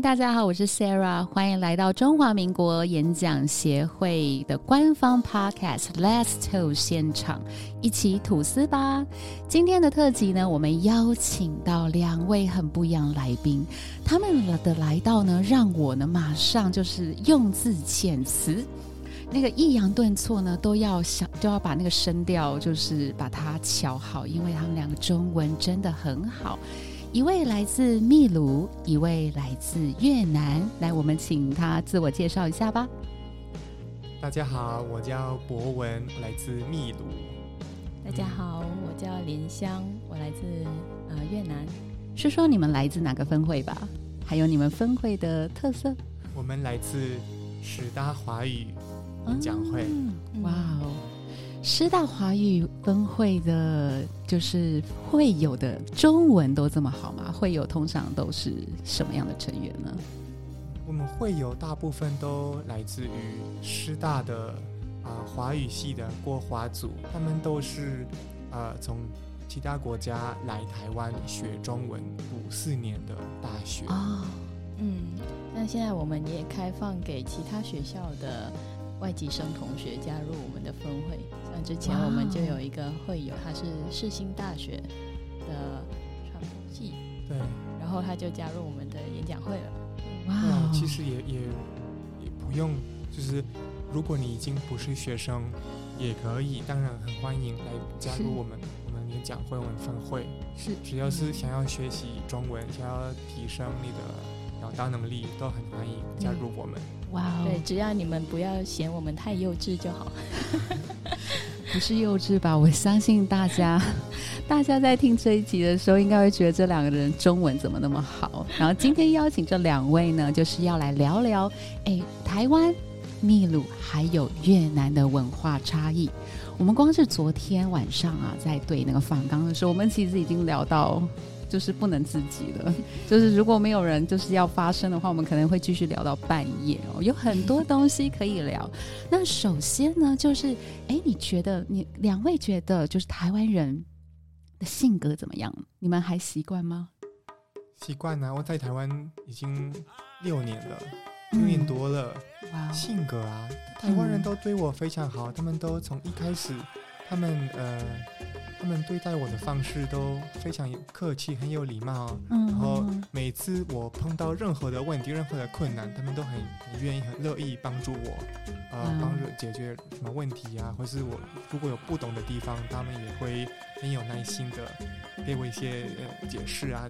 大家好，我是 Sarah，欢迎来到中华民国演讲协会的官方 Podcast Let's Talk 现场，一起吐司吧。今天的特辑呢，我们邀请到两位很不一样的来宾，他们的来到呢，让我呢马上就是用字遣词，那个抑扬顿挫呢都要想都要把那个声调就是把它调好，因为他们两个中文真的很好。一位来自秘鲁，一位来自越南。来，我们请他自我介绍一下吧。大家好，我叫博文，来自秘鲁。大家好，我叫莲香，我来自呃越南。说说你们来自哪个分会吧，还有你们分会的特色。我们来自十大华语演讲会。哇哦！师大华语分会的，就是会友的中文都这么好吗？会友通常都是什么样的成员呢？我们会友大部分都来自于师大的啊华语系的国华组，他们都是呃从其他国家来台湾学中文五四年的大学啊。嗯，那现在我们也开放给其他学校的。外籍生同学加入我们的分会，像之前我们就有一个会友，他是世新大学的传播系，对，然后他就加入我们的演讲会了。哇，其实也也也不用，就是如果你已经不是学生，也可以，当然很欢迎来加入我们我们演讲会我们分会。是，只要是想要学习中文，想要提升你的表达能力，都很欢迎加入我们。哇，对，只要你们不要嫌我们太幼稚就好。不是幼稚吧？我相信大家，大家在听这一集的时候，应该会觉得这两个人中文怎么那么好。然后今天邀请这两位呢，就是要来聊聊，哎，台湾、秘鲁还有越南的文化差异。我们光是昨天晚上啊，在对那个访纲的时候，我们其实已经聊到。就是不能自己了，就是如果没有人就是要发声的话，我们可能会继续聊到半夜哦，有很多 东西可以聊。那首先呢，就是哎，你觉得你两位觉得就是台湾人的性格怎么样？你们还习惯吗？习惯呢，我在台湾已经六年了，六年多了。哇，性格啊，台湾人都对我非常好，他们都从一开始，他们呃。他们对待我的方式都非常客气，很有礼貌。嗯，然后每次我碰到任何的问题、任何的困难，他们都很很愿意、很乐意帮助我，呃，帮助解决什么问题啊，或是我如果有不懂的地方，他们也会很有耐心的给我一些呃解释啊，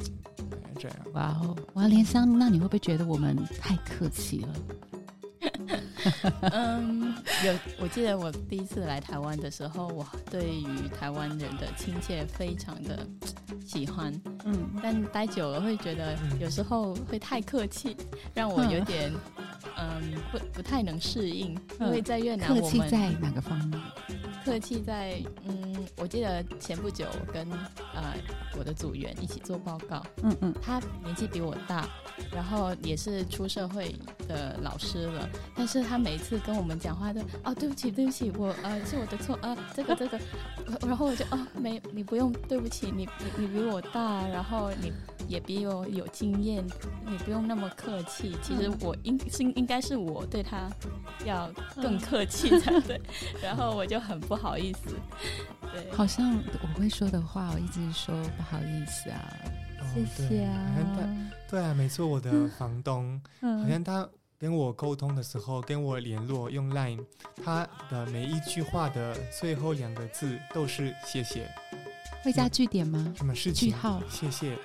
这样。哇哦，哇，连香，那你会不会觉得我们太客气了？嗯，有，我记得我第一次来台湾的时候，我对于台湾人的亲切非常的喜欢，嗯，但待久了会觉得有时候会太客气，让我有点嗯不不太能适应，因为在越南，客气在哪个方面？客气在嗯，我记得前不久跟呃我的组员一起做报告，嗯嗯，他年纪比我大，然后也是出社会的老师了，但是他每次跟我们讲话都哦对不起对不起我呃是我的错呃这个这个，然后我就哦没你不用对不起你你你比我大，然后你也比我有经验，你不用那么客气，其实我应是应该是我对他要更客气才对，然后我就很不。好意思，对，好像我会说的话，我一直说不好意思啊，谢谢啊，对啊，没错，我的房东，好像他跟我沟通的时候，跟我联络用 Line，他的每一句话的最后两个字都是谢谢，会加句点吗？什么是句号？谢谢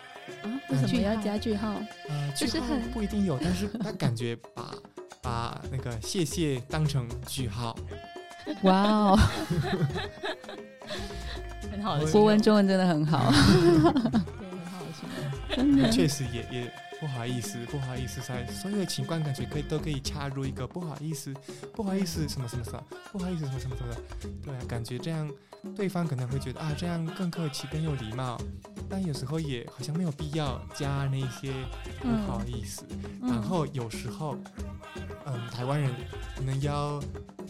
啊？为什么要加句号？呃，就是很不一定有，但是他感觉把把那个谢谢当成句号。哇哦，很好，国文中文真的很好，对，很好的 真的，确实也也不好意思，不好意思，在所有的情况感觉可以都可以插入一个不好意思，不好意思什么什么什么，不好意思什么什么什么，对啊，感觉这样对方可能会觉得啊，这样更客气更有礼貌，但有时候也好像没有必要加那些不好意思，然后有时候，嗯，台湾人可能要。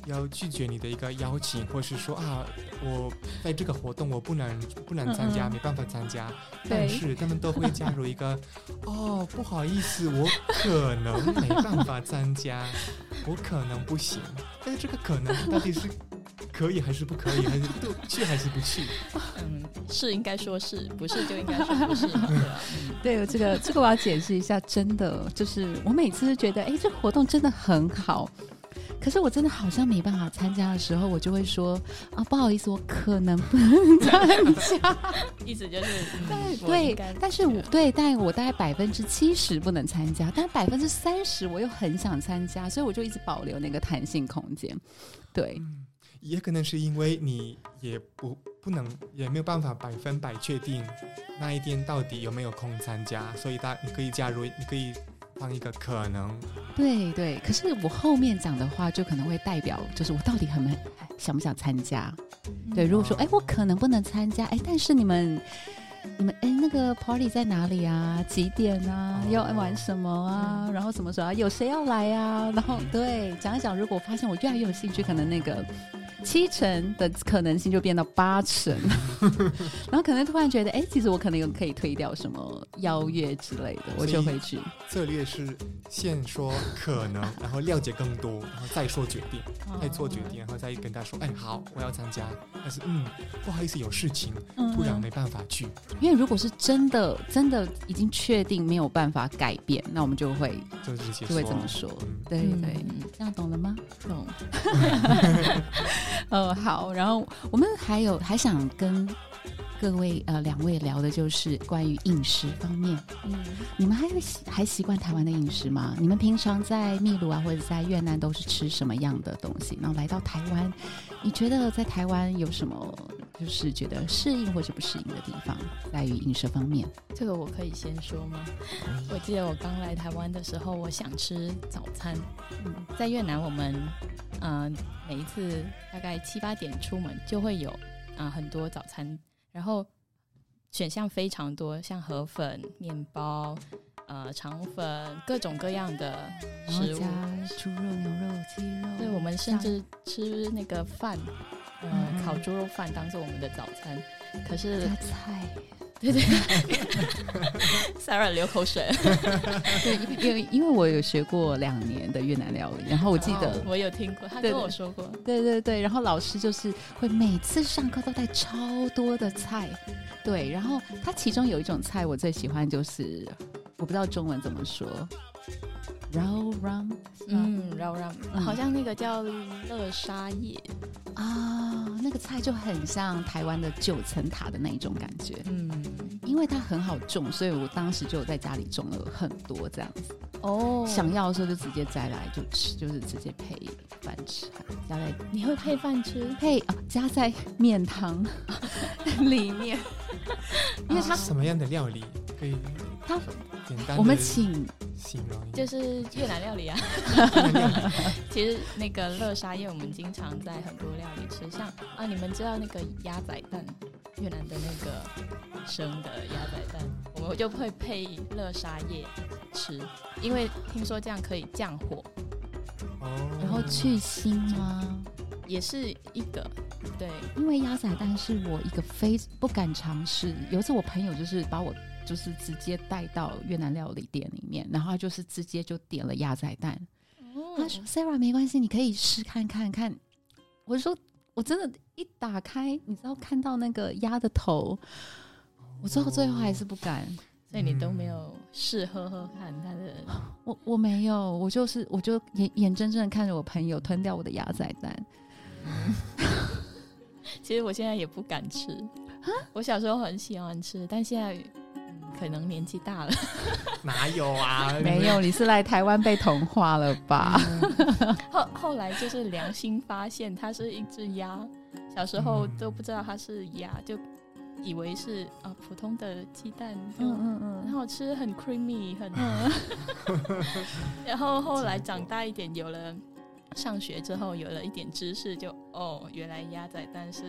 要拒绝你的一个邀请，或是说啊，我在这个活动我不能不能参加，没办法参加。但是他们都会加入一个 哦，不好意思，我可能没办法参加，我可能不行。但是这个可能到底是？可以还是不可以？还是 去还是不去？嗯，是应该说是 不是就应该说不是？对，这个这个我要解释一下，真的就是我每次都觉得，哎，这活动真的很好，可是我真的好像没办法参加的时候，我就会说啊，不好意思，我可能不能参加。意思就是，对对，但是我对，但我大概百分之七十不能参加，但百分之三十我又很想参加，所以我就一直保留那个弹性空间。对。也可能是因为你也不不能也没有办法百分百确定那一天到底有没有空参加，所以大你可以加入，你可以放一个可能。对对，可是我后面讲的话就可能会代表，就是我到底很没想不想参加。对，如果说哎我可能不能参加，哎但是你们你们哎那个 party 在哪里啊？几点啊？要玩什么啊？然后什么时候啊有谁要来啊？然后对讲一讲，如果发现我越来越有兴趣，可能那个。七成的可能性就变到八成，然后可能突然觉得，哎，其实我可能有可以推掉什么邀约之类的，我就会去。策略是先说可能，然后了解更多，然后再说决定，再做决定，然后再跟他说，哎，好，我要参加，但是嗯，不好意思，有事情，突然没办法去。因为如果是真的，真的已经确定没有办法改变，那我们就会就直接就会这么说。对对，这样懂了吗？懂。呃，好，然后我们还有还想跟各位呃两位聊的就是关于饮食方面。嗯，你们还习还习惯台湾的饮食吗？你们平常在秘鲁啊或者在越南都是吃什么样的东西？然后来到台湾，你觉得在台湾有什么就是觉得适应或者不适应的地方，在于饮食方面？这个我可以先说吗？我记得我刚来台湾的时候，我想吃早餐。嗯，在越南我们。嗯，每一次大概七八点出门就会有啊很多早餐，然后选项非常多，像河粉、面包、呃肠粉，各种各样的食物，猪肉、牛肉、鸡肉。对，我们甚至吃那个饭，嗯，烤猪肉饭当做我们的早餐。可是加菜。对对，Sarah 流口水。对，因为因为我有学过两年的越南料理，然后我记得我有听过，他跟我说过。对对对，然后老师就是会每次上课都带超多的菜，对，然后他其中有一种菜我最喜欢，就是我不知道中文怎么说。绕让，嗯，绕让，好像那个叫乐沙叶。啊，那个菜就很像台湾的九层塔的那一种感觉，嗯，因为它很好种，所以我当时就在家里种了很多这样子。哦，想要的时候就直接摘来就吃，就是直接配饭吃，加在你会配饭吃？配啊，加在面汤。里面，因为它什么样的料理可以？它简单，我们请。就是越南料理啊，其实那个乐沙叶我们经常在很多料理吃，像啊，你们知道那个鸭仔蛋，越南的那个生的鸭仔蛋，我们就会配乐沙叶吃，因为听说这样可以降火，哦，然后去腥吗？也是一个，对，因为鸭仔蛋是我一个非不敢尝试，有一次我朋友就是把我。就是直接带到越南料理店里面，然后就是直接就点了鸭仔蛋。他说：“Sarah，没关系，你可以试看看看。”我说：“我真的，一打开，你知道看到那个鸭的头，我最后最后还是不敢。所以你都没有试喝喝看他的？我我没有，我就是我就眼眼睁睁的看着我朋友吞掉我的鸭仔蛋。其实我现在也不敢吃我小时候很喜欢吃，但现在。可能年纪大了，哪有啊？没有，你是来台湾被同化了吧？后后来就是良心发现，它是一只鸭。小时候都不知道它是鸭，就以为是啊普通的鸡蛋，嗯嗯嗯，很好吃，很 creamy，很。然后后来长大一点，有了上学之后，有了一点知识，就哦，原来鸭仔蛋是。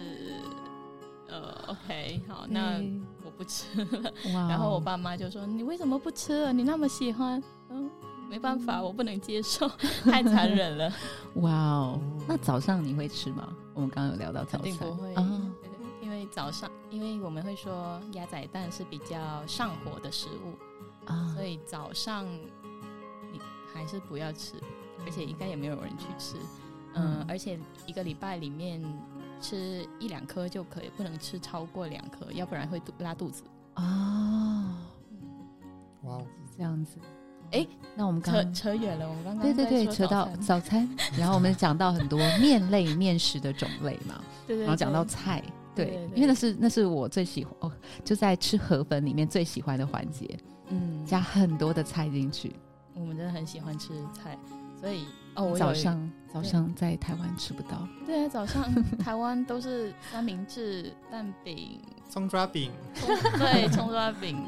呃，OK，好，那我不吃了。然后我爸妈就说：“你为什么不吃了？你那么喜欢。”嗯，没办法，我不能接受，太残忍了。哇哦，那早上你会吃吗？我们刚刚有聊到早餐，不会因为早上，因为我们会说鸭仔蛋是比较上火的食物啊，所以早上你还是不要吃，而且应该也没有人去吃。嗯，而且一个礼拜里面吃一两颗就可以，不能吃超过两颗，要不然会拉肚子。哦，哇，这样子。哎，那我们扯扯远了，我们刚刚对对对，扯到早餐，然后我们讲到很多面类面食的种类嘛，对对，然后讲到菜，对，因为那是那是我最喜欢，哦，就在吃河粉里面最喜欢的环节，嗯，加很多的菜进去，我们真的很喜欢吃菜，所以。哦，早上早上在台湾吃不到。对啊，早上 台湾都是三明治、蛋饼、葱抓饼，对，葱抓饼，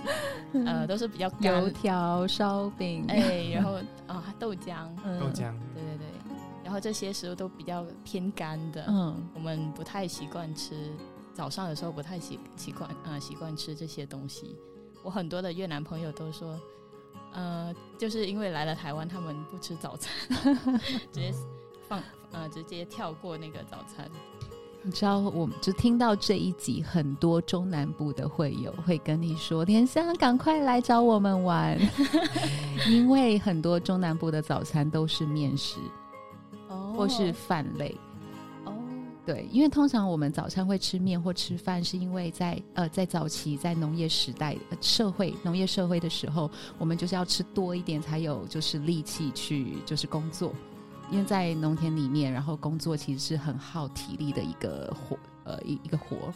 呃，都是比较油条、烧饼，哎，然后啊，豆浆，豆浆，对对对，然后这些食物都比较偏干的，嗯，我们不太习惯吃，早上的时候不太习习惯啊，习惯吃这些东西。我很多的越南朋友都说。呃，就是因为来了台湾，他们不吃早餐，直 接放呃，直接跳过那个早餐。你知道，我就听到这一集，很多中南部的会友会跟你说：“田香，赶快来找我们玩，因为很多中南部的早餐都是面食，哦，或是饭类。”对，因为通常我们早餐会吃面或吃饭，是因为在呃在早期在农业时代社会农业社会的时候，我们就是要吃多一点才有就是力气去就是工作，因为在农田里面，然后工作其实是很耗体力的一个活呃一一个活，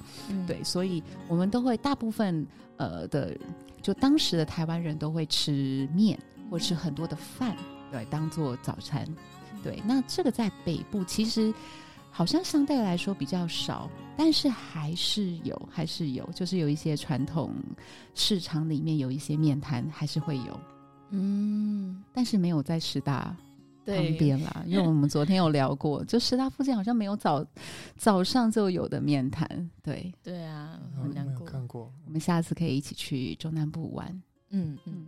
对，所以我们都会大部分呃的就当时的台湾人都会吃面或吃很多的饭，对，当做早餐，对，那这个在北部其实。好像相对来说比较少，但是还是有，还是有，就是有一些传统市场里面有一些面摊还是会有，嗯，但是没有在师大旁边啦，因为我们昨天有聊过，就师大附近好像没有早早上就有的面谈，对，对啊，很难过。看过，我们下次可以一起去中南部玩，嗯嗯，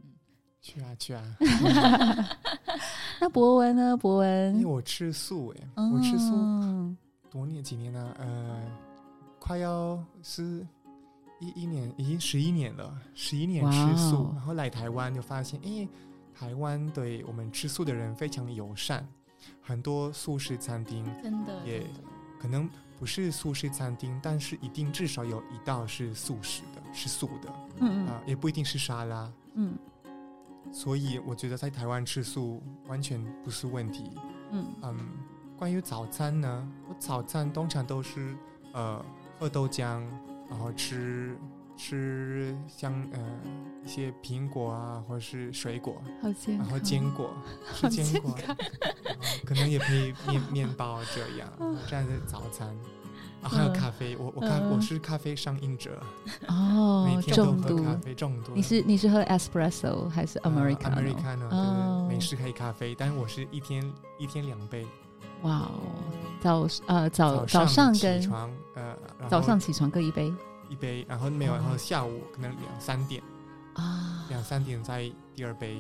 去啊去啊。那博文呢？博文，因为我吃素哎，我吃素多年几年了，呃，快要是一一年，已经十一年了，十一年吃素，然后来台湾就发现，哎，台湾对我们吃素的人非常友善，很多素食餐厅真的也可能不是素食餐厅，但是一定至少有一道是素食的，是素的，嗯嗯，啊，也不一定是沙拉，嗯。所以我觉得在台湾吃素完全不是问题。嗯嗯，关于早餐呢，我早餐通常都是呃喝豆浆，然后吃吃像呃一些苹果啊，或者是水果，然后坚果，吃坚果，可能也可以面面包这样，这样的早餐。啊，还有咖啡，我我看我是咖啡上瘾者。哦，每天都喝咖啡，中毒。你是你是喝 espresso 还是 americano？americano 就是美式黑咖啡，但是我是一天一天两杯。哇哦，早呃早早上起床呃早上起床各一杯一杯，然后没有，然后下午可能两三点啊。两三点再第二杯，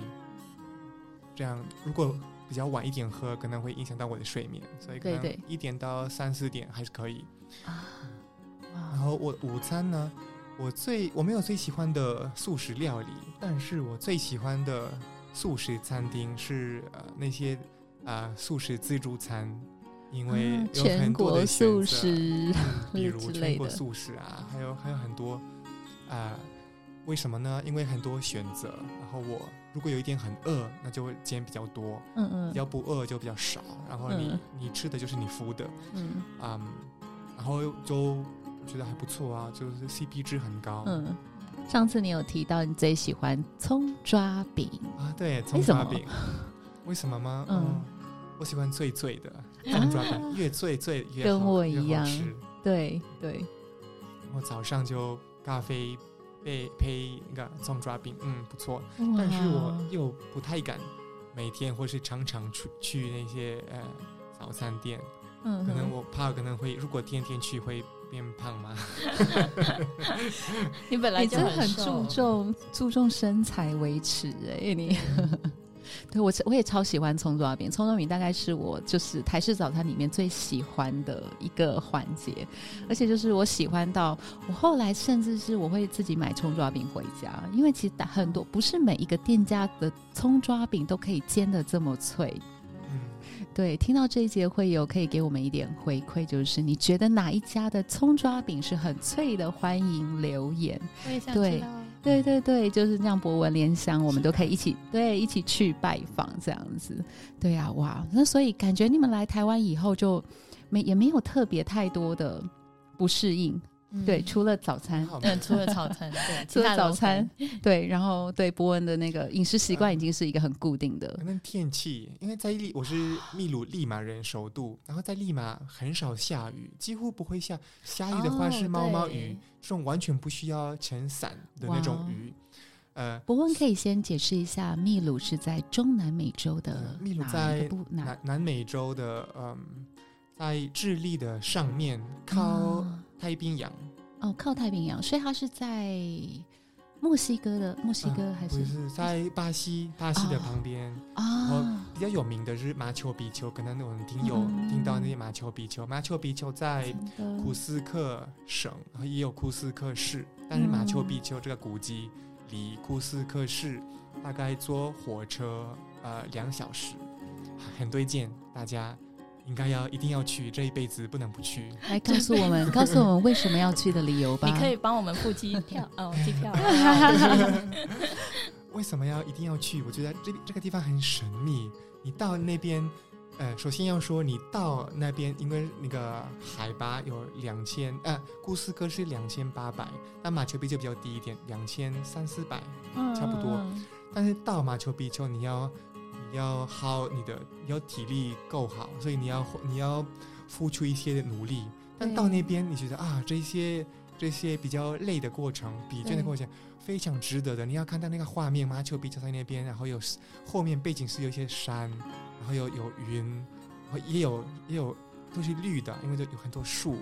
这样如果比较晚一点喝，可能会影响到我的睡眠，所以可能一点到三四点还是可以。啊，然后我午餐呢，我最我没有最喜欢的素食料理，但是我最喜欢的素食餐厅是呃那些啊素食自助餐，因为有很多的素食，比如全国素食啊，还有还有很多啊，为什么呢？因为很多选择，然后我如果有一点很饿，那就会煎比较多，嗯嗯，要不饿就比较少，然后你你吃的就是你敷的，嗯啊。然后就觉得还不错啊，就是 CP 值很高。嗯，上次你有提到你最喜欢葱抓饼啊？对，葱抓饼。为什么吗？嗯，我喜欢脆脆的葱抓饼，越醉醉越跟我一样。对对。我早上就咖啡配配那个葱抓饼，嗯，不错。但是我又不太敢每天或是常常去去那些呃早餐店。嗯，可能我怕可能会，如果天天去会变胖吗？你本来就很注重注重身材维持哎，你对我我也超喜欢葱抓饼，葱抓饼大概是我就是台式早餐里面最喜欢的一个环节，而且就是我喜欢到我后来甚至是我会自己买葱抓饼回家，因为其实很多不是每一个店家的葱抓饼都可以煎的这么脆。嗯，对，听到这一节会有可以给我们一点回馈，就是你觉得哪一家的葱抓饼是很脆的，欢迎留言。我也想知道。对对对，就是这样。博文联想，我们都可以一起对一起去拜访这样子。对呀，哇，那所以感觉你们来台湾以后就没也没有特别太多的不适应。对，除了早餐，嗯，除了早餐，对，除了早餐，对，然后对博文的那个饮食习惯已经是一个很固定的。可能天气，因为在利，我是秘鲁利马人首都，然后在利马很少下雨，几乎不会下。下雨的话是毛毛雨，这种完全不需要撑伞的那种雨。呃，博文可以先解释一下，秘鲁是在中南美洲的，秘鲁在南南美洲的，嗯，在智利的上面靠。太平洋哦，靠太平洋，所以它是在墨西哥的墨西哥还是不是在巴西？巴西的旁边啊。比较有名的是马丘比丘，可能我们听有听到那些马丘比丘。马丘比丘在库斯克省，然后也有库斯克市，但是马丘比丘这个古迹离库斯克市大概坐火车呃两小时，很推荐大家。应该要一定要去，这一辈子不能不去。来告诉我们，告诉我们为什么要去的理由吧。你可以帮我们付机票哦，机 票。为什么要一定要去？我觉得这这个地方很神秘。你到那边，呃，首先要说你到那边，因为那个海拔有两千，呃，库斯科是两千八百，但马丘比丘比较低一点，两千三四百，差不多。但是到马丘比丘，你要。要耗你的，要体力够好，所以你要你要付出一些的努力。但到那边，你觉得啊，这些这些比较累的过程，比倦的过程，非常值得的。你要看到那个画面，马丘比丘在那边，然后有后面背景是有一些山，然后有有云，然后也有也有都是绿的，因为这有很多树。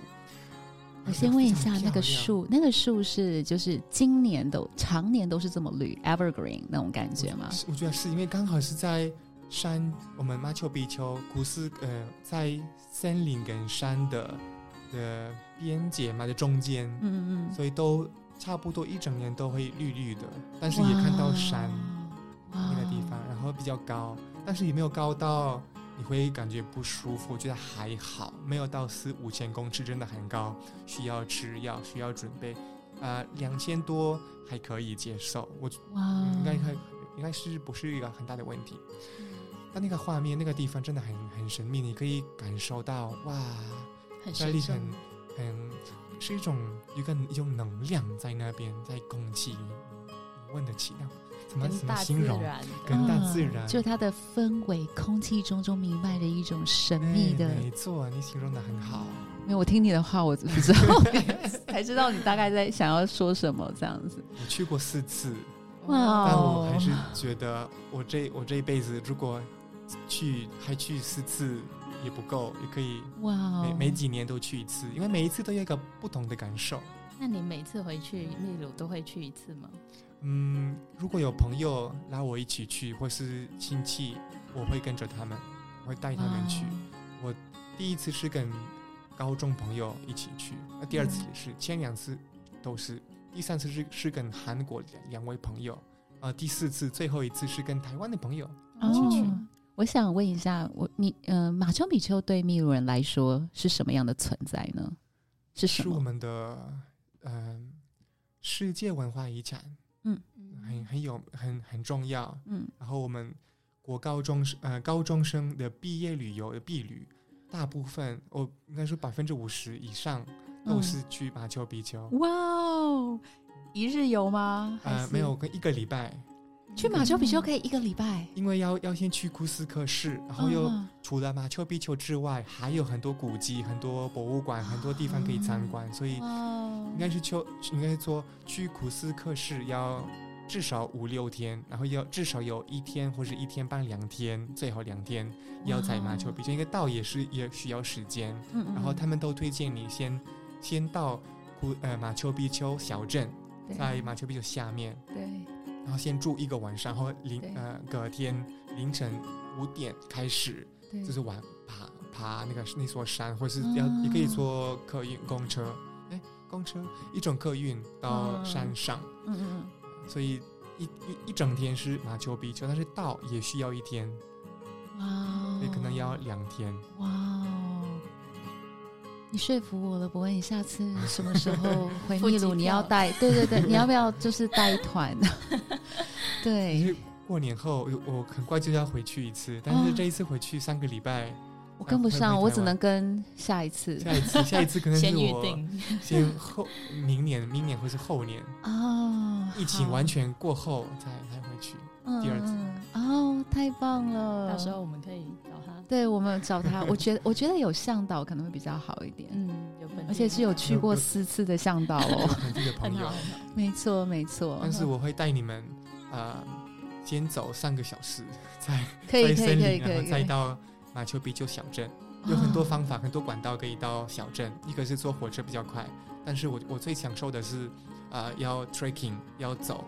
我先问一下，那个树，那个树是就是今年都常年都是这么绿，evergreen 那种感觉吗？我觉得是因为刚好是在山，我们马丘比丘古斯呃，在森林跟山的的边界嘛的中间，嗯嗯，所以都差不多一整年都会绿绿的，但是也看到山那个地方，然后比较高，但是也没有高到。你会感觉不舒服，我觉得还好，没有到四五千公尺，真的很高，需要吃药，需要准备。啊，两千多还可以接受，我哇，应该还应该是不是一个很大的问题。但那个画面，那个地方真的很很神秘，你可以感受到哇，很神很很是一种一个一种能量在那边，在空气，你问得起的。怎么怎么形容？跟大自然，就它的氛围，空气中中弥漫着一种神秘的。没错，你形容的很好。没有，我听你的话，我不知道，才知道你大概在想要说什么这样子。我去过四次，哇！但我还是觉得，我这我这一辈子如果去还去四次也不够，也可以哇！每每几年都去一次，因为每一次都有一个不同的感受。那你每次回去秘鲁都会去一次吗？嗯，如果有朋友拉我一起去，或是亲戚，我会跟着他们，会带他们去。我第一次是跟高中朋友一起去，那第二次也是，前两次都是，第三次是是跟韩国两两位朋友，啊，第四次最后一次是跟台湾的朋友一起去。我想问一下，我你呃，马丘比丘对秘鲁人来说是什么样的存在呢？是什么是我们的嗯世界文化遗产。嗯，很很有很很重要。嗯，然后我们国高中生呃高中生的毕业旅游的毕旅，大部分我应该说百分之五十以上都是去马丘比丘。哇哦，一日游吗？呃，没有，跟一个礼拜。去马丘比丘可以一个礼拜，因为要要先去库斯克市，然后又除了马丘比丘之外，还有很多古迹、很多博物馆、很多地方可以参观，所以应该是秋应该说去库斯克市要至少五六天，然后要至少有一天或者一天半两天，最好两天要在马丘比丘，因为到也是也需要时间，然后他们都推荐你先先到库呃马丘比丘小镇，在马丘比丘下面。对。然后先住一个晚上，然后凌呃隔天凌晨五点开始，就是玩爬爬那个那座山，或是要也可以坐客运公车，哎，公车一种客运到山上，嗯嗯，所以一一一整天是马丘比丘，但是到也需要一天，哇，也可能要两天，哇。你说服我了，博文，你下次什么时候 回秘鲁？你要带？对对对，你要不要就是带团？对，过年后我很快就要回去一次，但是这一次回去三个礼拜，我跟不上，我只能跟下一次。下一次，下一次可能是我先后明年，明年或是后年哦，疫情完全过后才才回去第二次。哦，太棒了！到时候我们可以。对我们找他，我 觉得我觉得有向导可能会比较好一点，嗯，有而且是有去过四次的向导哦，这个朋友，没错没错。但是我会带你们，呃，先走三个小时，在在 森林，然后再到马丘比丘小镇，有很多方法，很多管道可以到小镇。一个是坐火车比较快，但是我我最享受的是，呃，要 trekking 要走，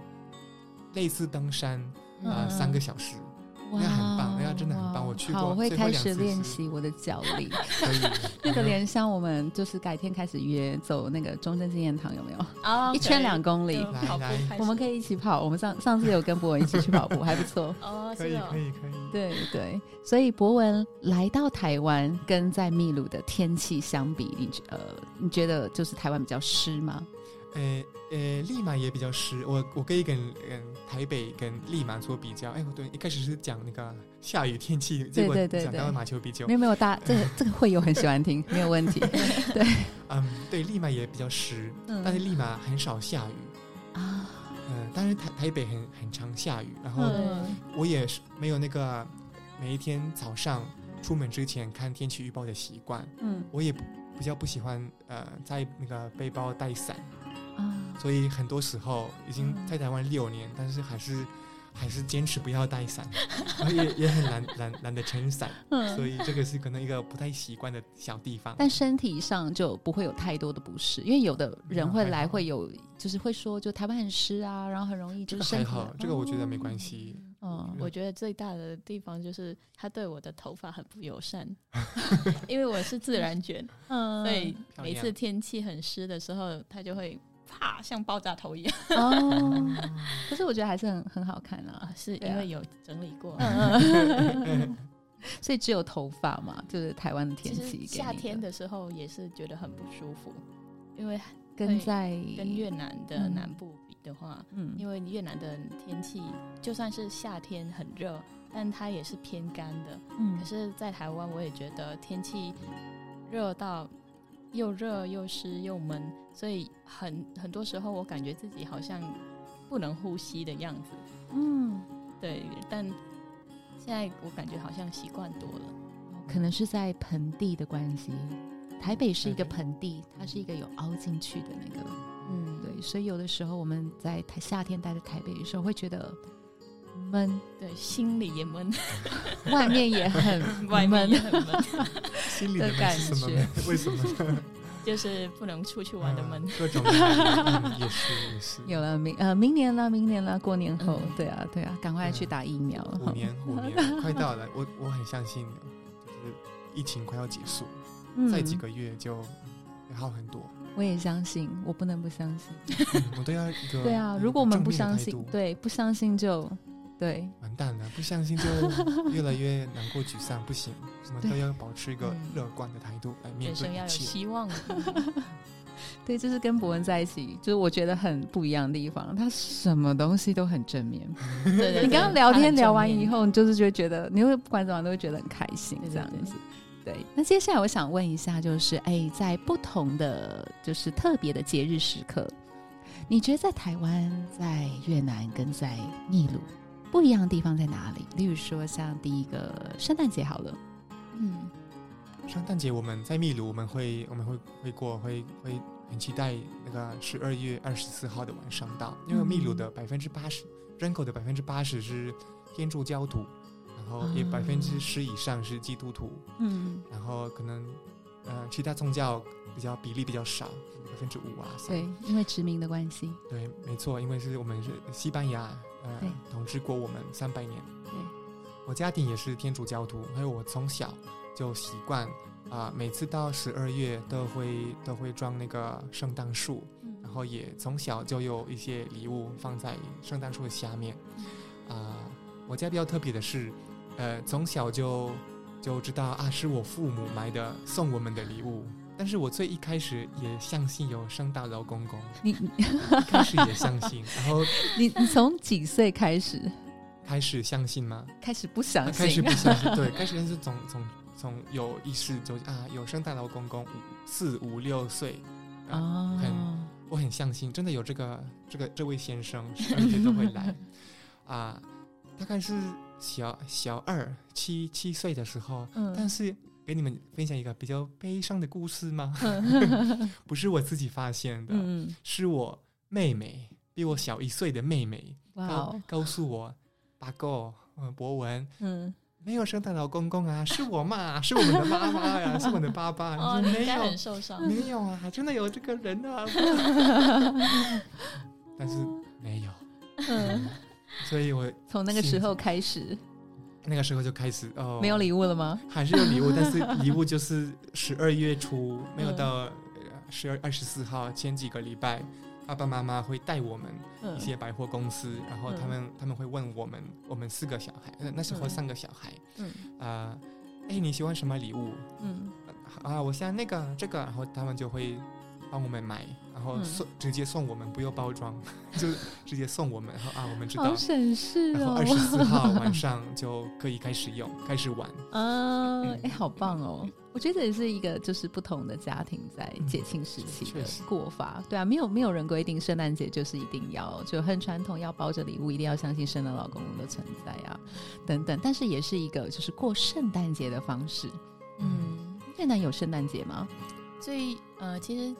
类似登山，呃，三个小时。那很棒，那真的很棒。我去过，我会开始练习我的脚 力。那个莲香，我们就是改天开始约走那个中正纪念堂，有没有？啊，一圈两公里，我们可以一起跑。我们上上次有跟博文一起去跑步，还不错。哦，可以可以可以。对对，所以博文来到台湾，跟在秘鲁的天气相比，你呃，你觉得就是台湾比较湿吗？呃呃，立马也比较湿。我我可以跟嗯台北跟立马做比较。哎，对，一开始是讲那个下雨天气，结果讲到马丘比丘。没有没有，大这个 这个会有很喜欢听，没有问题。对，嗯，对，立马也比较湿，但是立马很少下雨啊。嗯，但是台台北很很常下雨。然后我也是没有那个每一天早上出门之前看天气预报的习惯。嗯，我也比较不喜欢呃在那个背包带伞。所以很多时候已经在台湾六年，但是还是还是坚持不要带伞，也也很懒懒懒得撑伞，所以这个是可能一个不太习惯的小地方。但身体上就不会有太多的不适，因为有的人会来会有，就是会说就台湾很湿啊，然后很容易就身体。还好，这个我觉得没关系。嗯，我觉得最大的地方就是他对我的头发很不友善，因为我是自然卷，嗯所以每次天气很湿的时候，他就会。啪，像爆炸头一样哦！可是我觉得还是很很好看啊，是因为有整理过，所以只有头发嘛，就是台湾的天气。夏天的时候也是觉得很不舒服，因为跟在跟越南的南部比的话，嗯，因为越南的天气就算是夏天很热，但它也是偏干的，嗯。可是，在台湾我也觉得天气热到。又热又湿又闷，所以很很多时候我感觉自己好像不能呼吸的样子。嗯，对。但现在我感觉好像习惯多了，可能是在盆地的关系。台北是一个盆地，它是一个有凹进去的那个。嗯，对。所以有的时候我们在台夏天待在台北的时候，会觉得闷，对，心里也闷，外面也很 外面也很闷。心里的感觉，为什么？就是不能出去玩的门。各种也是也是。有了明呃明年了，明年了，过年后，对啊对啊，赶快去打疫苗。五年五年 快到了，我我很相信，就是疫情快要结束，再几个月就会好很多。我也相信，我不能不相信。我都要一个 对啊，如果我们不相信，对不相信就。对，完蛋了！不相信就越来越难过、沮丧，不行，什么都要保持一个 乐观的态度来面对一切。希望。对，就是跟博文在一起，就是我觉得很不一样的地方。他什么东西都很正面。你刚刚聊天聊完以后，你就是就觉得，你会不管怎么都会觉得很开心，这样子。对。那接下来我想问一下，就是哎，在不同的就是特别的节日时刻，你觉得在台湾、在越南跟在秘鲁？不一样的地方在哪里？例如说，像第一个圣诞节好了，嗯，圣诞节我们在秘鲁，我们会我们会会过，会会很期待那个十二月二十四号的晚上到，因为秘鲁的百分之八十人口的百分之八十是天主教徒，然后也百分之十以上是基督徒，嗯，然后可能呃其他宗教比较比例比较少，百分之五啊。对，因为殖民的关系。对，没错，因为是我们是西班牙呃统治过我们三百年。对，我家庭也是天主教徒，还有我从小就习惯啊，每次到十二月都会都会装那个圣诞树，然后也从小就有一些礼物放在圣诞树的下面。啊，我家比较特别的是，呃，从小就。就知道啊，是我父母买的送我们的礼物。但是我最一开始也相信有圣大老公公，你 开始也相信，然后你你从几岁开始开始相信吗？开始不相信，开始不相信，对，开始是从从从有意识就啊，有圣大老公公五四五六岁啊，很我很相信，真的有这个这个这位先生，而且都会来啊，大概是。小小二七七岁的时候，嗯但是给你们分享一个比较悲伤的故事吗？不是我自己发现的，是我妹妹比我小一岁的妹妹告告诉我，八哥，嗯，博文，嗯，没有圣诞老公公啊，是我嘛，是我们的妈妈呀，是我的爸爸，哦，没有，很受伤，没有啊，真的有这个人啊，但是没有。所以我从那个时候开始，那个时候就开始哦，没有礼物了吗？还是有礼物，但是 礼物就是十二月初，没有到十二二十四号前几个礼拜，爸爸妈妈会带我们一些百货公司，然后他们他们会问我们，我们四个小孩，那时候三个小孩，嗯啊，哎你喜欢什么礼物？嗯啊，我想那个这个，然后他们就会帮我们买。然后送直接送我们，不用包装，就直接送我们。然后啊，我们知道，好省事哦。然后二十四号 晚上就可以开始用，开始玩。啊，哎，好棒哦！我觉得也是一个，就是不同的家庭在节庆时期的过法。对啊，没有没有人规定圣诞节就是一定要就很传统，要包着礼物，一定要相信圣诞老公公的存在啊，等等。但是也是一个就是过圣诞节的方式。嗯，越南有圣诞节吗？所以呃，其实。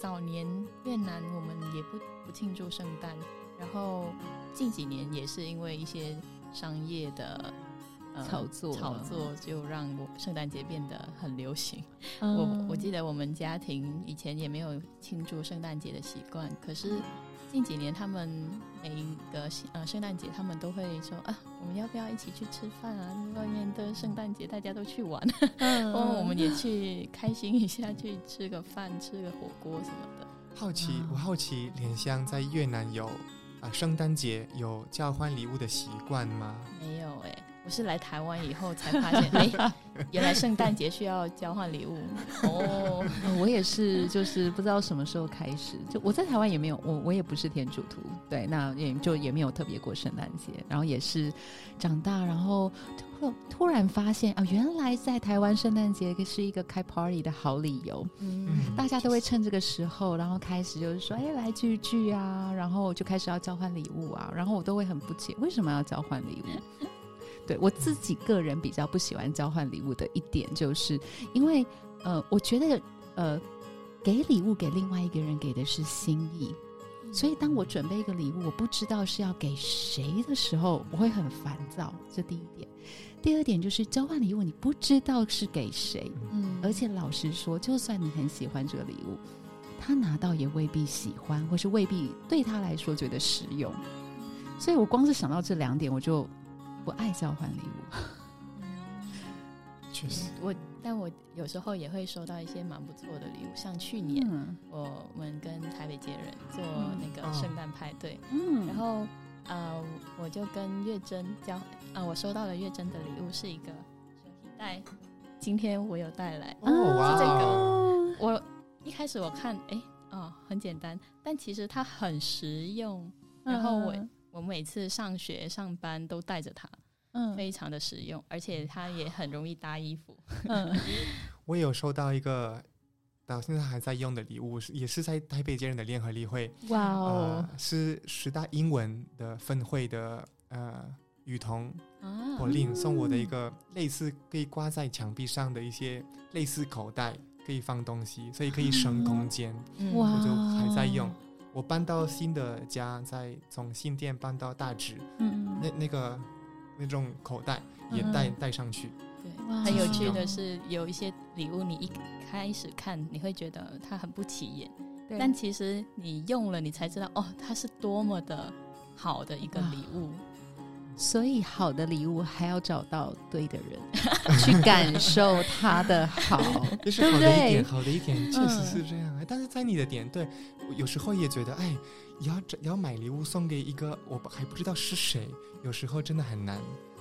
早年越南我们也不不庆祝圣诞，然后近几年也是因为一些商业的炒作，炒作就让我圣诞节变得很流行。我我记得我们家庭以前也没有庆祝圣诞节的习惯，可是。近几年，他们每一个呃圣诞节，他们都会说啊，我们要不要一起去吃饭啊？外面的圣诞节大家都去玩，嗯，我们也去开心一下，去吃个饭，吃个火锅什么的。好奇，我好奇，莲香在越南有啊圣诞节有交换礼物的习惯吗？没有哎。我是来台湾以后才发现，哎，原来圣诞节需要交换礼物哦。我也是，就是不知道什么时候开始，就我在台湾也没有，我我也不是天主徒，对，那也就也没有特别过圣诞节。然后也是长大，然后突突然发现啊，原来在台湾圣诞节是一个开 party 的好理由。嗯，大家都会趁这个时候，然后开始就是说，哎，来聚聚啊，然后就开始要交换礼物啊，然后我都会很不解，为什么要交换礼物？对我自己个人比较不喜欢交换礼物的一点，就是因为呃，我觉得呃，给礼物给另外一个人给的是心意，所以当我准备一个礼物，我不知道是要给谁的时候，我会很烦躁。这第一点。第二点就是交换礼物，你不知道是给谁，嗯，而且老实说，就算你很喜欢这个礼物，他拿到也未必喜欢，或是未必对他来说觉得实用。所以我光是想到这两点，我就。不爱交换礼物，确实。我但我有时候也会收到一些蛮不错的礼物，像去年我们跟台北街人做那个圣诞派对，嗯，然后呃，我就跟月珍交啊，我收到了月珍的礼物是一个手提袋，今天我有带来，哦，哇，这个我一开始我看，哎，哦，很简单，但其实它很实用，然后我。我每次上学上班都带着它，嗯，非常的实用，而且它也很容易搭衣服。嗯，我有收到一个到现在还在用的礼物，是也是在台北街人的联合例会。哇哦，是十大英文的分会的呃雨桐啊，我令送我的一个类似可以挂在墙壁上的一些类似口袋，可以放东西，所以可以省空间。哇，我就还在用。我搬到新的家，在从新店搬到大直，嗯，那那个那种口袋也带带上去，对，很有趣的是，有一些礼物你一开始看你会觉得它很不起眼，但其实你用了你才知道哦，它是多么的好的一个礼物。所以好的礼物还要找到对的人 去感受他的好，就是好的一点，好的一点确实是这样。但是在你的点，对，有时候也觉得，哎，要要买礼物送给一个我还不知道是谁，有时候真的很难，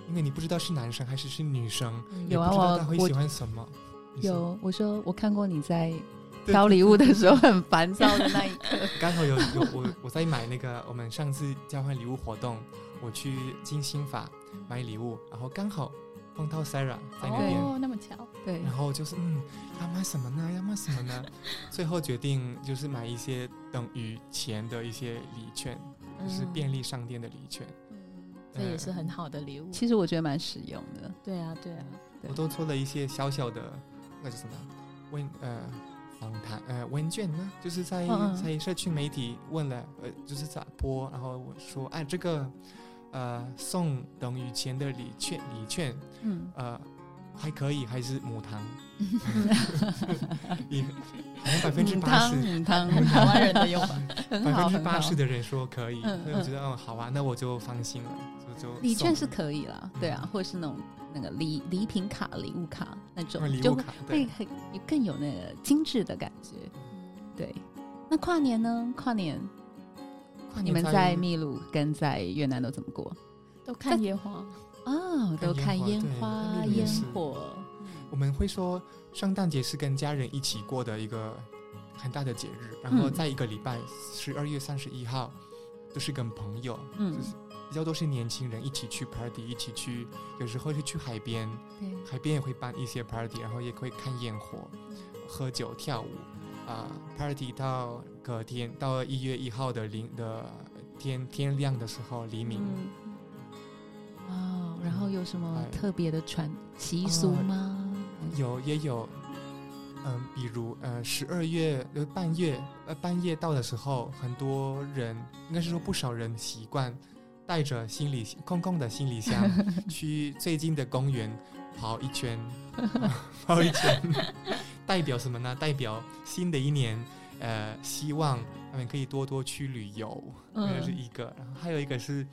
因为你不知道是男生还是是女生，有啊，我会喜欢什么？有，我说我看过你在挑礼物的时候很烦躁的那一刻。刚好有有我我在买那个我们上次交换礼物活动。我去金星法买礼物，然后刚好碰到 Sarah 在那边，哦，那么巧，对。然后就是嗯，要买什么呢？要买什么呢？最后决定就是买一些等于钱的一些礼券，就是便利商店的礼券。嗯，这也是很好的礼物。其实我觉得蛮实用的。对啊，对啊。我都做了一些小小的，那是什么？问呃访谈呃问卷呢？就是在在社区媒体问了呃，就是咋播，然后我说哎这个。呃，送等于钱的礼券，礼券，嗯，呃，还可以，还是母汤，也好像百分之八十，母汤，台湾人的用法，百分之八十的人说可以，所以我觉得，哦，好啊，那我就放心了，就就礼券是可以了，对啊，或者是那种那个礼礼品卡、礼物卡那种，就会很更有那个精致的感觉，对。那跨年呢？跨年。你们在秘鲁跟在越南都怎么过？都看烟花哦，都看烟花烟火。我们会说，圣诞节是跟家人一起过的一个很大的节日。然后在一个礼拜，十二月三十一号，都是跟朋友，嗯，比较多是年轻人一起去 party，一起去，有时候是去海边，海边也会办一些 party，然后也会看烟火、喝酒、跳舞。啊，party 到隔天到了一月一号的零的天天亮的时候黎明。哦，然后有什么特别的传习俗吗？有也有，嗯，比如呃十二月呃半夜呃半夜到的时候，很多人应该是说不少人习惯带着行李 空空的行李箱 去最近的公园跑一圈，跑一圈。代表什么呢？代表新的一年，呃，希望他们可以多多去旅游，这是一个。然后还有一个是，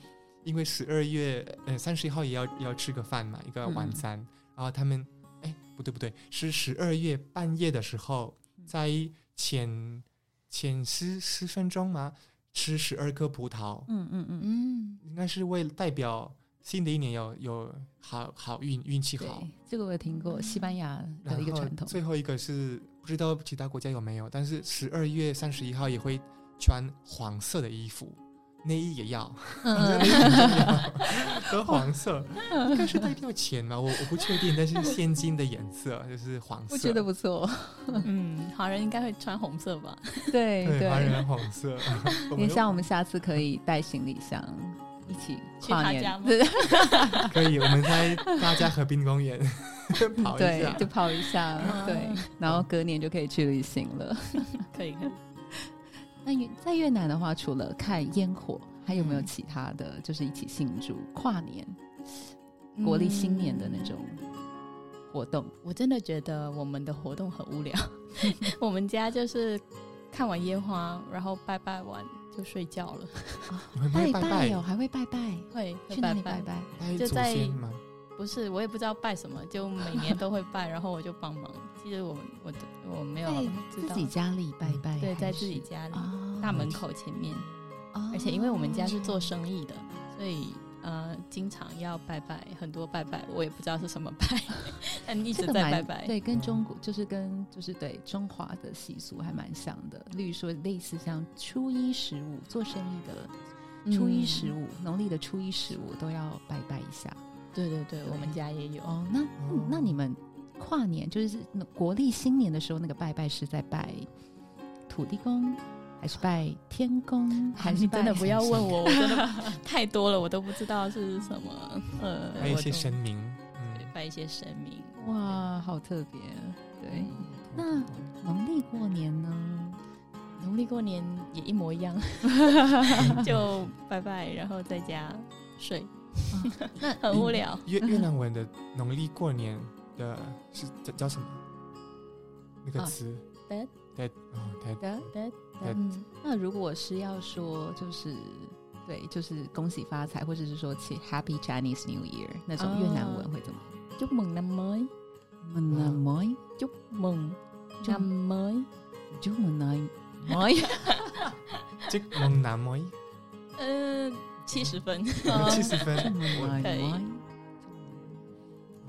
因为十二月呃三十一号也要要吃个饭嘛，一个晚餐。然后他们，哎，不对不对，是十二月半夜的时候，在前前十十分钟嘛，吃十二颗葡萄。嗯嗯嗯嗯，应该是为代表。新的一年有有好好运运气好，这个我有听过，西班牙的一个传统。最后一个是不知道其他国家有没有，但是十二月三十一号也会穿黄色的衣服，内衣也要，和黄色 应该是代表钱嘛，我我不确定，但是现金的颜色就是黄色，我觉得不错。嗯，华人应该会穿红色吧？对对，华人红色。你像我们下次可以带行李箱。一起跨年，可以，我们在大家河滨公园 跑一下，就跑一下，对，然后隔年就可以去旅行了。可以，可以。那在越南的话，除了看烟火，还有没有其他的就是一起庆祝跨年、国历新年的那种活动？我真的觉得我们的活动很无聊。我们家就是看完烟花，然后拜拜完。就睡觉了，拜拜哦，还会拜拜，会去哪里拜拜？就在不是，我也不知道拜什么，就每年都会拜，然后我就帮忙。其实我我我没有自己家里拜拜，对，在自己家里大门口前面，而且因为我们家是做生意的，所以。呃，经常要拜拜，很多拜拜，我也不知道是什么拜，但一直在拜拜。对，跟中国就是跟就是对中华的习俗还蛮像的。例如说，类似像初一十五做生意的，初一十五农历的初一十五都要拜拜一下。对对对，我们家也有。哦，那那你们跨年就是国历新年的时候，那个拜拜是在拜土地公？还是拜天公，还是真的不要问我，我真的 太多了，我都不知道是什么。呃，拜一些神明，对，拜一些神明。哇，好特别。对，那农历过年呢？农历过年也一模一样，就拜拜，然后在家睡，很无聊。越越南文的农历过年的是叫叫什么？那个词？Dead，Dead，哦，Dead，Dead，Dead。那如果是要说，就是对，就是恭喜发财，或者是说起 Happy Chinese New Year 那种越南文会怎么？Chúc mừng năm mới，mừng năm mới，chúc mừng năm mới，chúc mừng năm mới，chúc mừng năm mới。嗯，七十分，七十分，可以。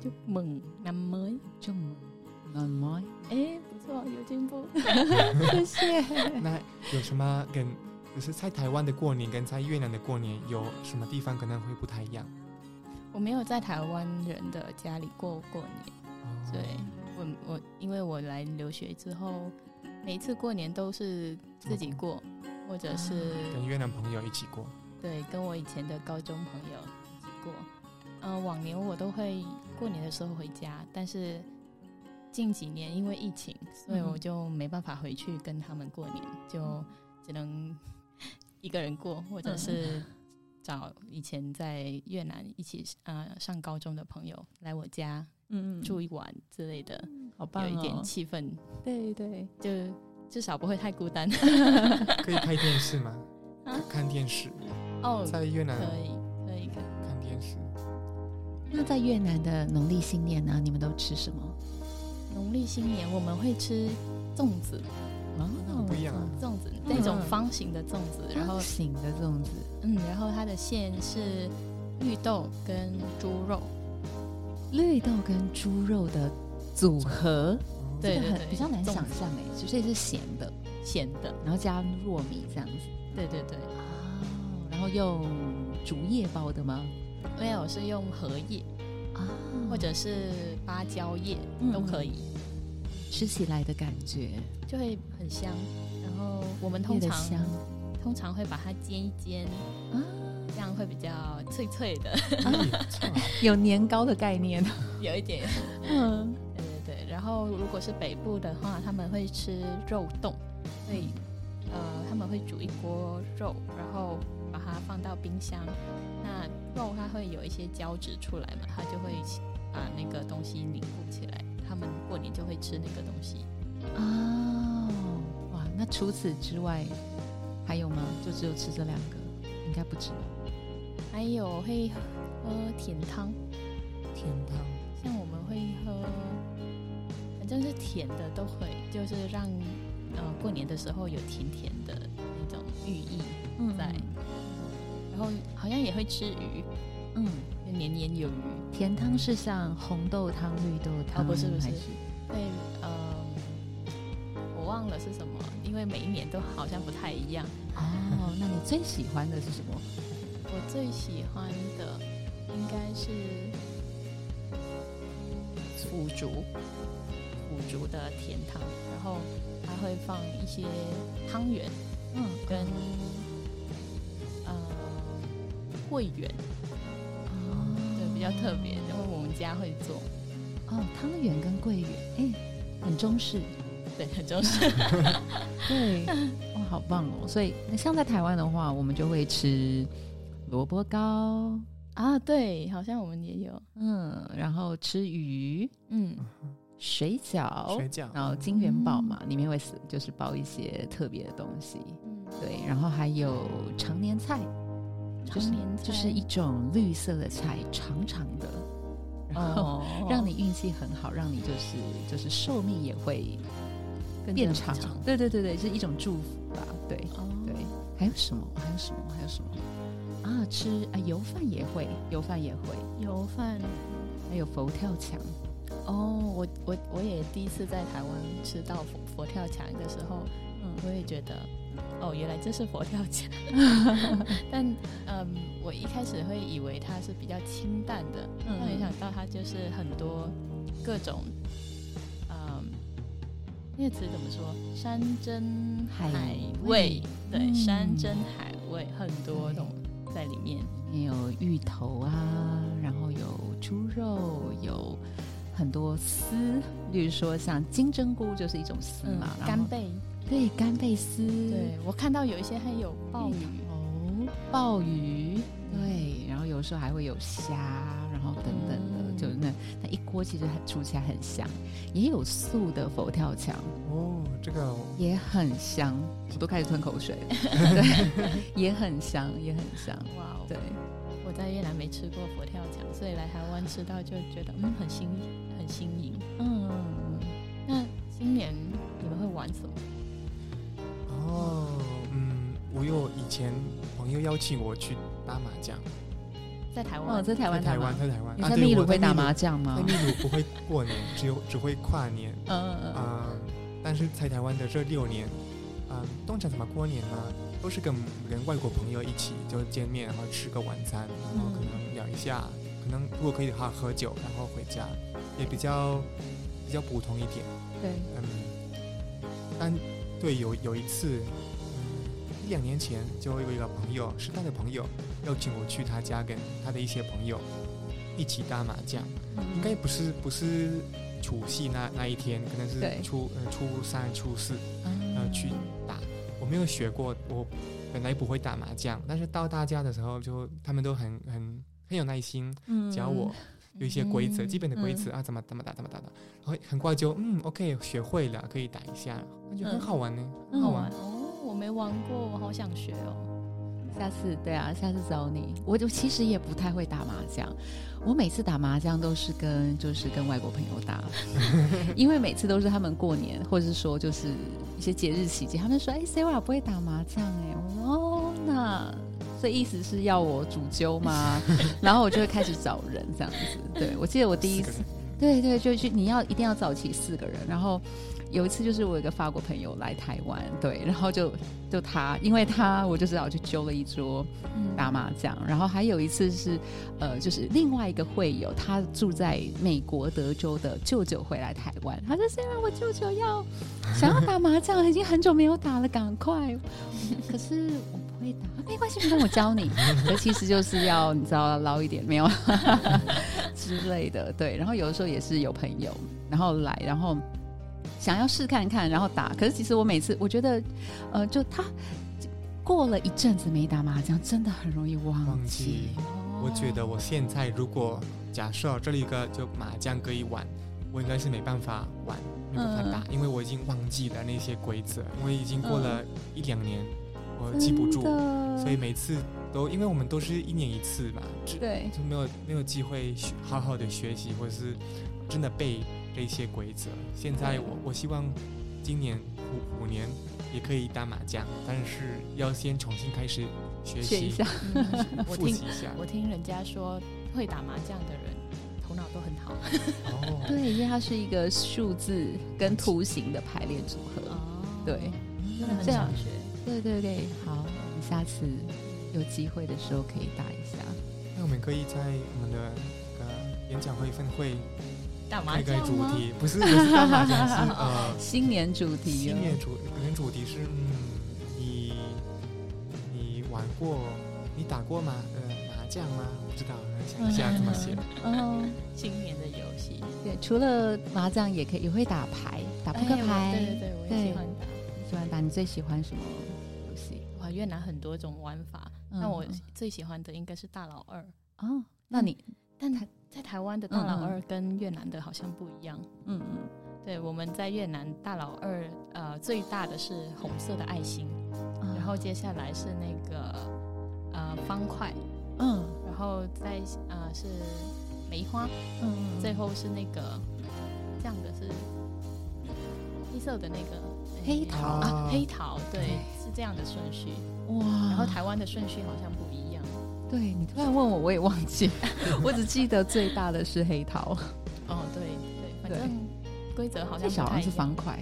Chúc mừng năm mới，祝 năm mới。哎，不错，有进步，谢谢。那有什么跟就是在台湾的过年跟在越南的过年有什么地方可能会不太一样？我没有在台湾人的家里过过年，对我我因为我来留学之后，每一次过年都是自己过，或者是跟越南朋友一起过。对，跟我以前的高中朋友一起过。嗯，往年我都会过年的时候回家，但是近几年因为疫情，所以我就没办法回去跟他们过年，就只能 一个人过，或者是找以前在越南一起呃上高中的朋友来我家，嗯住一晚之类的，好棒，有一点气氛，对对，就至少不会太孤单。可以拍电视吗？看电视哦，在越南可以可以可以看电视。那在越南的农历新年呢？你们都吃什么？农历新年我们会吃粽子，哦，不一样，粽子那种方形的粽子，然后形的粽子，嗯，然后它的馅是绿豆跟猪肉，绿豆跟猪肉的组合，对对对，比较难想象哎，所以是咸的，咸的，然后加糯米这样子，对对对，哦，然后用竹叶包的吗？没有，是用荷叶啊，或者是芭蕉叶都可以，吃起来的感觉。就会很香。然后我们通常通常会把它煎一煎啊，这样会比较脆脆的，有年糕的概念，有一点。嗯，对对对。然后如果是北部的话，他们会吃肉冻，会呃他们会煮一锅肉，然后把它放到冰箱。那肉它会有一些胶质出来嘛，它就会把那个东西凝固起来。他们过年就会吃那个东西。哦，哇，那除此之外还有吗？就只有吃这两个？应该不止吧。还有会喝甜汤，甜汤，像我们会喝，反正是甜的都会，就是让呃过年的时候有甜甜的那种寓意在。然后好像也会吃鱼，嗯，年年有余。甜汤是像红豆汤、绿豆汤，哦，不是不是，会呃，我忘了是什么，因为每一年都好像不太一样。哦，那你最喜欢的是什么？我最喜欢的应该是腐竹，腐竹的甜汤，然后还会放一些汤圆，嗯，跟。桂圆哦，对，比较特别，因为我们家会做。哦，汤圆跟桂圆，哎，很中式，对，很中式，对，哇，好棒哦！所以那像在台湾的话，我们就会吃萝卜糕。啊，对，好像我们也有，嗯，然后吃鱼，嗯，水饺，水饺，然后金元宝嘛，里面会是就是包一些特别的东西，嗯，对，然后还有常年菜。就是就是一种绿色的菜，长长的，然后让你运气很好，让你就是就是寿命也会变长。对对对对，是一种祝福吧。对对，还有什么？还有什么？还有什么？啊，吃啊油饭也会，油饭也会，油饭还有佛跳墙。哦，我我我也第一次在台湾吃到佛佛跳墙的时候，嗯，我也觉得。哦，原来这是佛跳墙，但嗯，我一开始会以为它是比较清淡的，嗯，没想到它就是很多各种，嗯，那个词怎么说？山珍海味，对，山珍海味很多种在里面，有芋头啊，然后有猪肉，有很多丝，例如说像金针菇就是一种丝嘛，干贝。对干贝丝，对我看到有一些还有鲍鱼哦，鲍鱼，对，然后有时候还会有虾，然后等等的，就那那一锅其实很煮起来很香，也有素的佛跳墙。哦，这个也很香，我都开始吞口水了，对，也很香，也很香，哇，对，我在越南没吃过佛跳墙，所以来台湾吃到就觉得嗯很新很新颖，嗯，那今年你们会玩什么？哦，嗯，我有以前朋友邀请我去打麻将，在台湾哦，在台湾，台湾，在台湾。你在秘鲁会打麻将吗？在秘鲁不会过年，只有只会跨年。嗯嗯嗯。但是在台湾的这六年，嗯，通常怎么过年呢？都是跟跟外国朋友一起就见面，然后吃个晚餐，然后可能聊一下，可能如果可以的话喝酒，然后回家，也比较比较普通一点。对，嗯，但。对，有有一次，一两年前就有一个朋友，是他的朋友，邀请我去他家，跟他的一些朋友一起打麻将。应该不是不是除夕那那一天，可能是初呃初三、初四呃去打。我没有学过，我本来不会打麻将，但是到大家的时候，就他们都很很很有耐心教我。有一些规则，基本的规则啊，怎么怎么打，怎么打的，然后很快就嗯，OK，学会了，可以打一下，感觉很好玩呢，很好玩没玩过，我好想学哦。下次对啊，下次找你。我就其实也不太会打麻将，我每次打麻将都是跟就是跟外国朋友打，因为每次都是他们过年或者是说就是一些节日期间，他们说哎，Sarah 不会打麻将哎，我说哦那。所以意思是要我主揪吗？然后我就会开始找人这样子。对，我记得我第一次，对对，就是你要一定要早起四个人。然后有一次就是我有一个法国朋友来台湾，对，然后就就他，因为他我就知道去揪了一桌打麻将。然后还有一次是呃，就是另外一个会友，他住在美国德州的舅舅回来台湾，他说：“虽然我舅舅要想要打麻将，已经很久没有打了，赶快。”可是。会打没关系，不用我教你。可其实就是要你知道捞一点没有之类的，对。然后有的时候也是有朋友，然后来，然后想要试看看，然后打。可是其实我每次我觉得，呃，就他过了一阵子没打麻将，真的很容易忘记。我觉得我现在如果假设这里一个就麻将可以玩，我应该是没办法玩，没办法打，因为我已经忘记了那些规则，因为已经过了一两年。我记不住，所以每次都因为我们都是一年一次嘛，对，就没有没有机会好好的学习，或者是真的背这些规则。现在我我希望今年五五年也可以打麻将，但是要先重新开始学习一下，复习一下。我听人家说会打麻将的人头脑都很好。哦，对，因为它是一个数字跟图形的排列组合。哦，对，真的很想学。对对对，好，我们下次有机会的时候可以打一下。那我们可以在我们的呃演讲会分会打麻将主题不是 不是打麻将，是呃新年主题。新年主年主题是嗯，你你玩过你打过吗？呃麻将吗？不知道，想一下怎么写。嗯，新年的游戏。对，除了麻将也可以，也会打牌，打扑克牌。对对对，我也喜欢打。喜欢打，你最喜欢什么游戏？哇，越南很多种玩法，那我最喜欢的应该是大老二哦。那你，但台在台湾的大老二跟越南的好像不一样。嗯嗯，对，我们在越南大老二，呃，最大的是红色的爱心，然后接下来是那个呃方块，嗯，然后再呃是梅花，嗯，最后是那个这样的是黑色的那个黑桃。啊，黑桃，对。是这样的顺序哇，然后台湾的顺序好像不一样。对你突然问我，我也忘记，我只记得最大的是黑桃。哦，对对，反正规则好像小像是方块，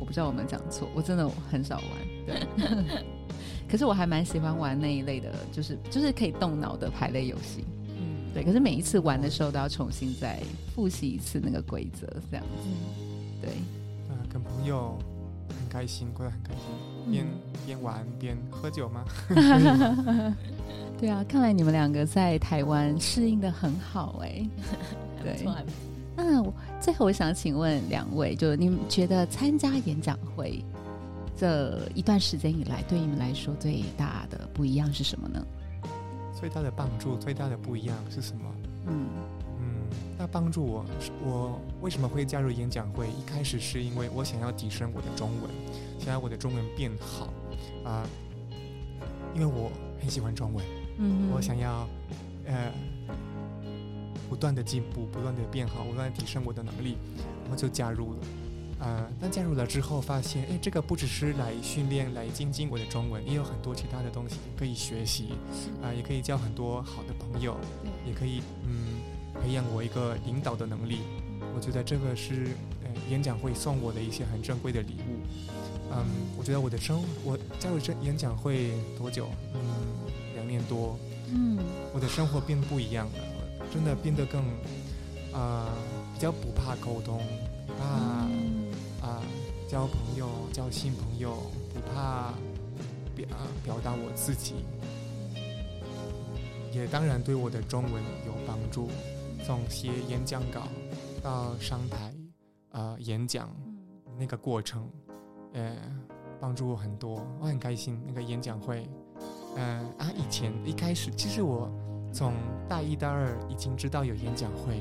我不知道我们讲错，我真的很少玩。对，可是我还蛮喜欢玩那一类的，就是就是可以动脑的牌类游戏。嗯，对。可是每一次玩的时候都要重新再复习一次那个规则，这样子。对，啊，跟朋友很开心，过得很开心。边边玩边喝酒吗？对啊，看来你们两个在台湾适应的很好哎。对，那最后我想请问两位，就是你们觉得参加演讲会这一段时间以来，对你们来说最大的不一样是什么呢？最大的帮助、最大的不一样是什么？嗯嗯，那帮助我，我为什么会加入演讲会？一开始是因为我想要提升我的中文，想要我的中文变好啊，因为我很喜欢中文，嗯，我想要呃不断的进步，不断的变好，不断的提升我的能力，然后就加入了。呃，但加入了之后发现，哎，这个不只是来训练、来精进我的中文，也有很多其他的东西可以学习，啊，也可以交很多好的朋友，也可以嗯培养我一个领导的能力。我觉得这个是呃演讲会送我的一些很珍贵的礼物。嗯，我觉得我的生我加入这演讲会多久？嗯，两年多。嗯，我的生活变不一样了，真的变得更啊比较不怕沟通，不怕。交朋友，交新朋友，不怕表表达我自己，也当然对我的中文有帮助。从写演讲稿到上台，呃，演讲那个过程，呃，帮助我很多，我很开心。那个演讲会，嗯啊，以前一开始，其实我从大一、大二已经知道有演讲会。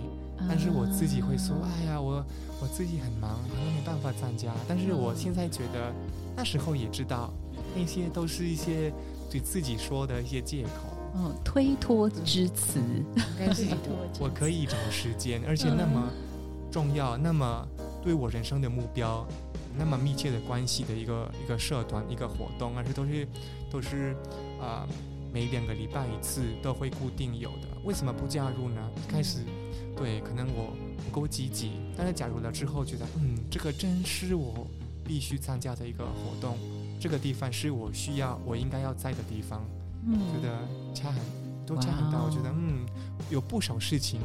但是我自己会说，哎呀，我我自己很忙，可能没办法参加。但是我现在觉得，那时候也知道，那些都是一些对自己说的一些借口，嗯，推脱之词。我可以找时间，而且那么重要，那么对我人生的目标，那么密切的关系的一个一个社团一个活动，而且都是都是啊，每两个礼拜一次都会固定有的。为什么不加入呢？开始。对，可能我不够积极，但是加入了之后，觉得嗯，这个真是我必须参加的一个活动，这个地方是我需要、我应该要在的地方，嗯，觉得差很，都差很大。我觉得嗯，有不少事情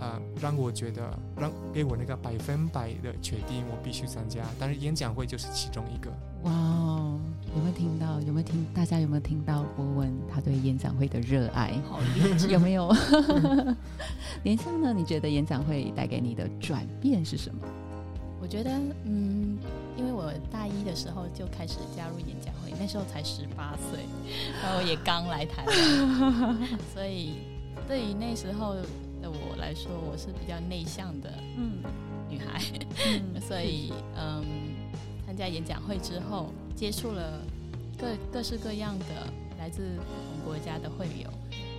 啊，让我觉得让给我那个百分百的确定，我必须参加。但是演讲会就是其中一个。哇哦，有没有听到？有没有听？大家有没有听到博文他对演讲会的热爱？好，有没有？连香呢？你觉得演讲会带给你的转变是什么？我觉得，嗯，我大一的时候就开始加入演讲会，那时候才十八岁，然后也刚来台湾，所以对于那时候的我来说，我是比较内向的嗯女孩，所以嗯。参加演讲会之后，接触了各各式各样的来自不同国家的会友，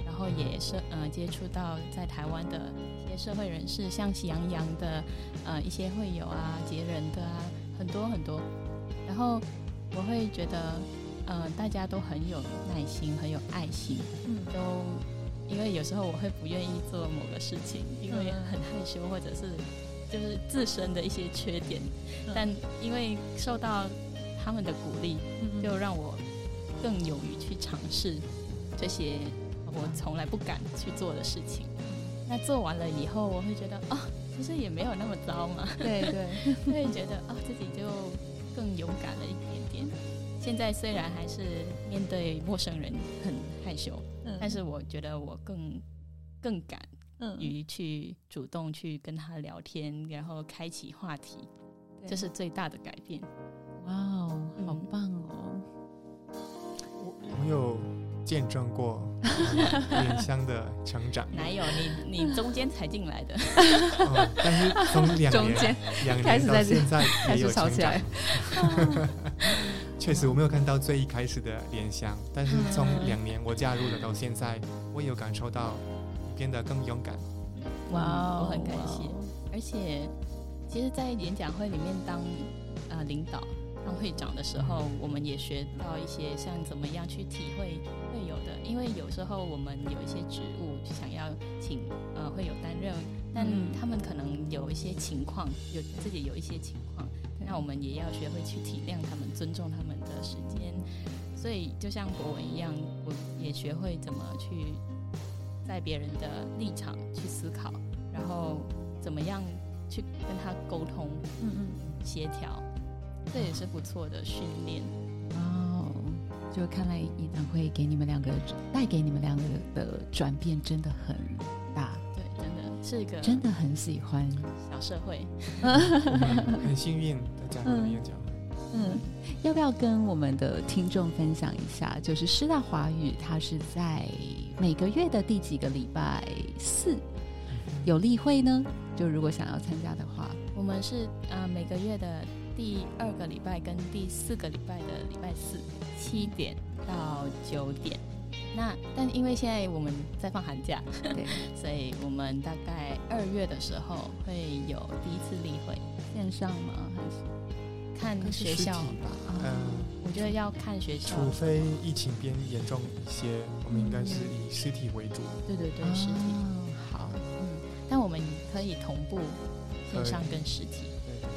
然后也是呃接触到在台湾的一些社会人士，像喜羊羊的呃一些会友啊，杰人的啊，很多很多。然后我会觉得，呃，大家都很有耐心，很有爱心，嗯，都因为有时候我会不愿意做某个事情，因为很害羞或者是。就是自身的一些缺点，但因为受到他们的鼓励，就让我更勇于去尝试这些我从来不敢去做的事情。那做完了以后，我会觉得啊，其实也没有那么糟嘛。对对，所以觉得啊，自己就更勇敢了一点点。现在虽然还是面对陌生人很害羞，但是我觉得我更更敢。于去主动去跟他聊天，然后开启话题，这是最大的改变。哇哦，好棒哦！我我有见证过 莲香的成长。哪有你？你中间才进来的。但是从两年两年到现在也有成长。确实，我没有看到最一开始的莲香，但是从两年我加入了到现在，我有感受到。变得更勇敢，哇，我很感谢。而且，其实，在演讲会里面当呃领导、当会长的时候，我们也学到一些像怎么样去体会会有的。因为有时候我们有一些职务想要请呃会有担任，但他们可能有一些情况，有自己有一些情况，那我们也要学会去体谅他们，尊重他们的时间。所以，就像博文一样，我也学会怎么去。在别人的立场去思考，然后怎么样去跟他沟通，嗯嗯，协调，这也是不错的训练。哦，就看来演唱会给你们两个带给你们两个的转变真的很大。对，真的是一个真的很喜欢小社会，很幸运的加入演讲会。嗯，要不要跟我们的听众分享一下？就是师大华语，它是在。每个月的第几个礼拜四有例会呢？就如果想要参加的话，我们是啊每个月的第二个礼拜跟第四个礼拜的礼拜四，七点到九点。那但因为现在我们在放寒假，对，所以我们大概二月的时候会有第一次例会，线上吗？还是看学校吧？嗯，我觉得要看学校，除非疫情变严重一些，我们应该是以实体为主。对对对，实体。好，嗯，但我们可以同步线上跟实体。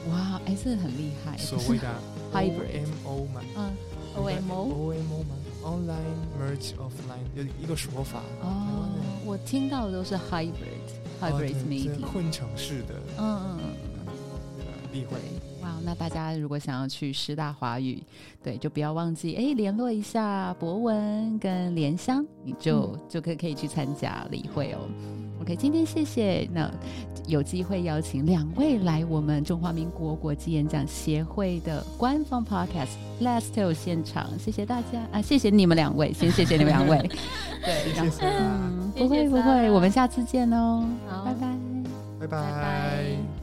对，哇，哎，这很厉害。所谓的 hybrid M O 嘛，嗯，O M O O M O 嘛。Online merge offline 有一个说法哦，我听到的都是 hybrid，hybrid meeting 混成式的，嗯嗯嗯，例会。哇，那大家如果想要去师大华语，对，就不要忘记哎，联络一下博文跟莲香，你就就可可以去参加例会哦。OK，今天谢谢那。有机会邀请两位来我们中华民国国际演讲协会的官方 Podcast Last Tale 现场，谢谢大家啊！谢谢你们两位，先谢谢你们两位。对，谢谢。不会不会，我们下次见哦。好，拜拜，拜拜。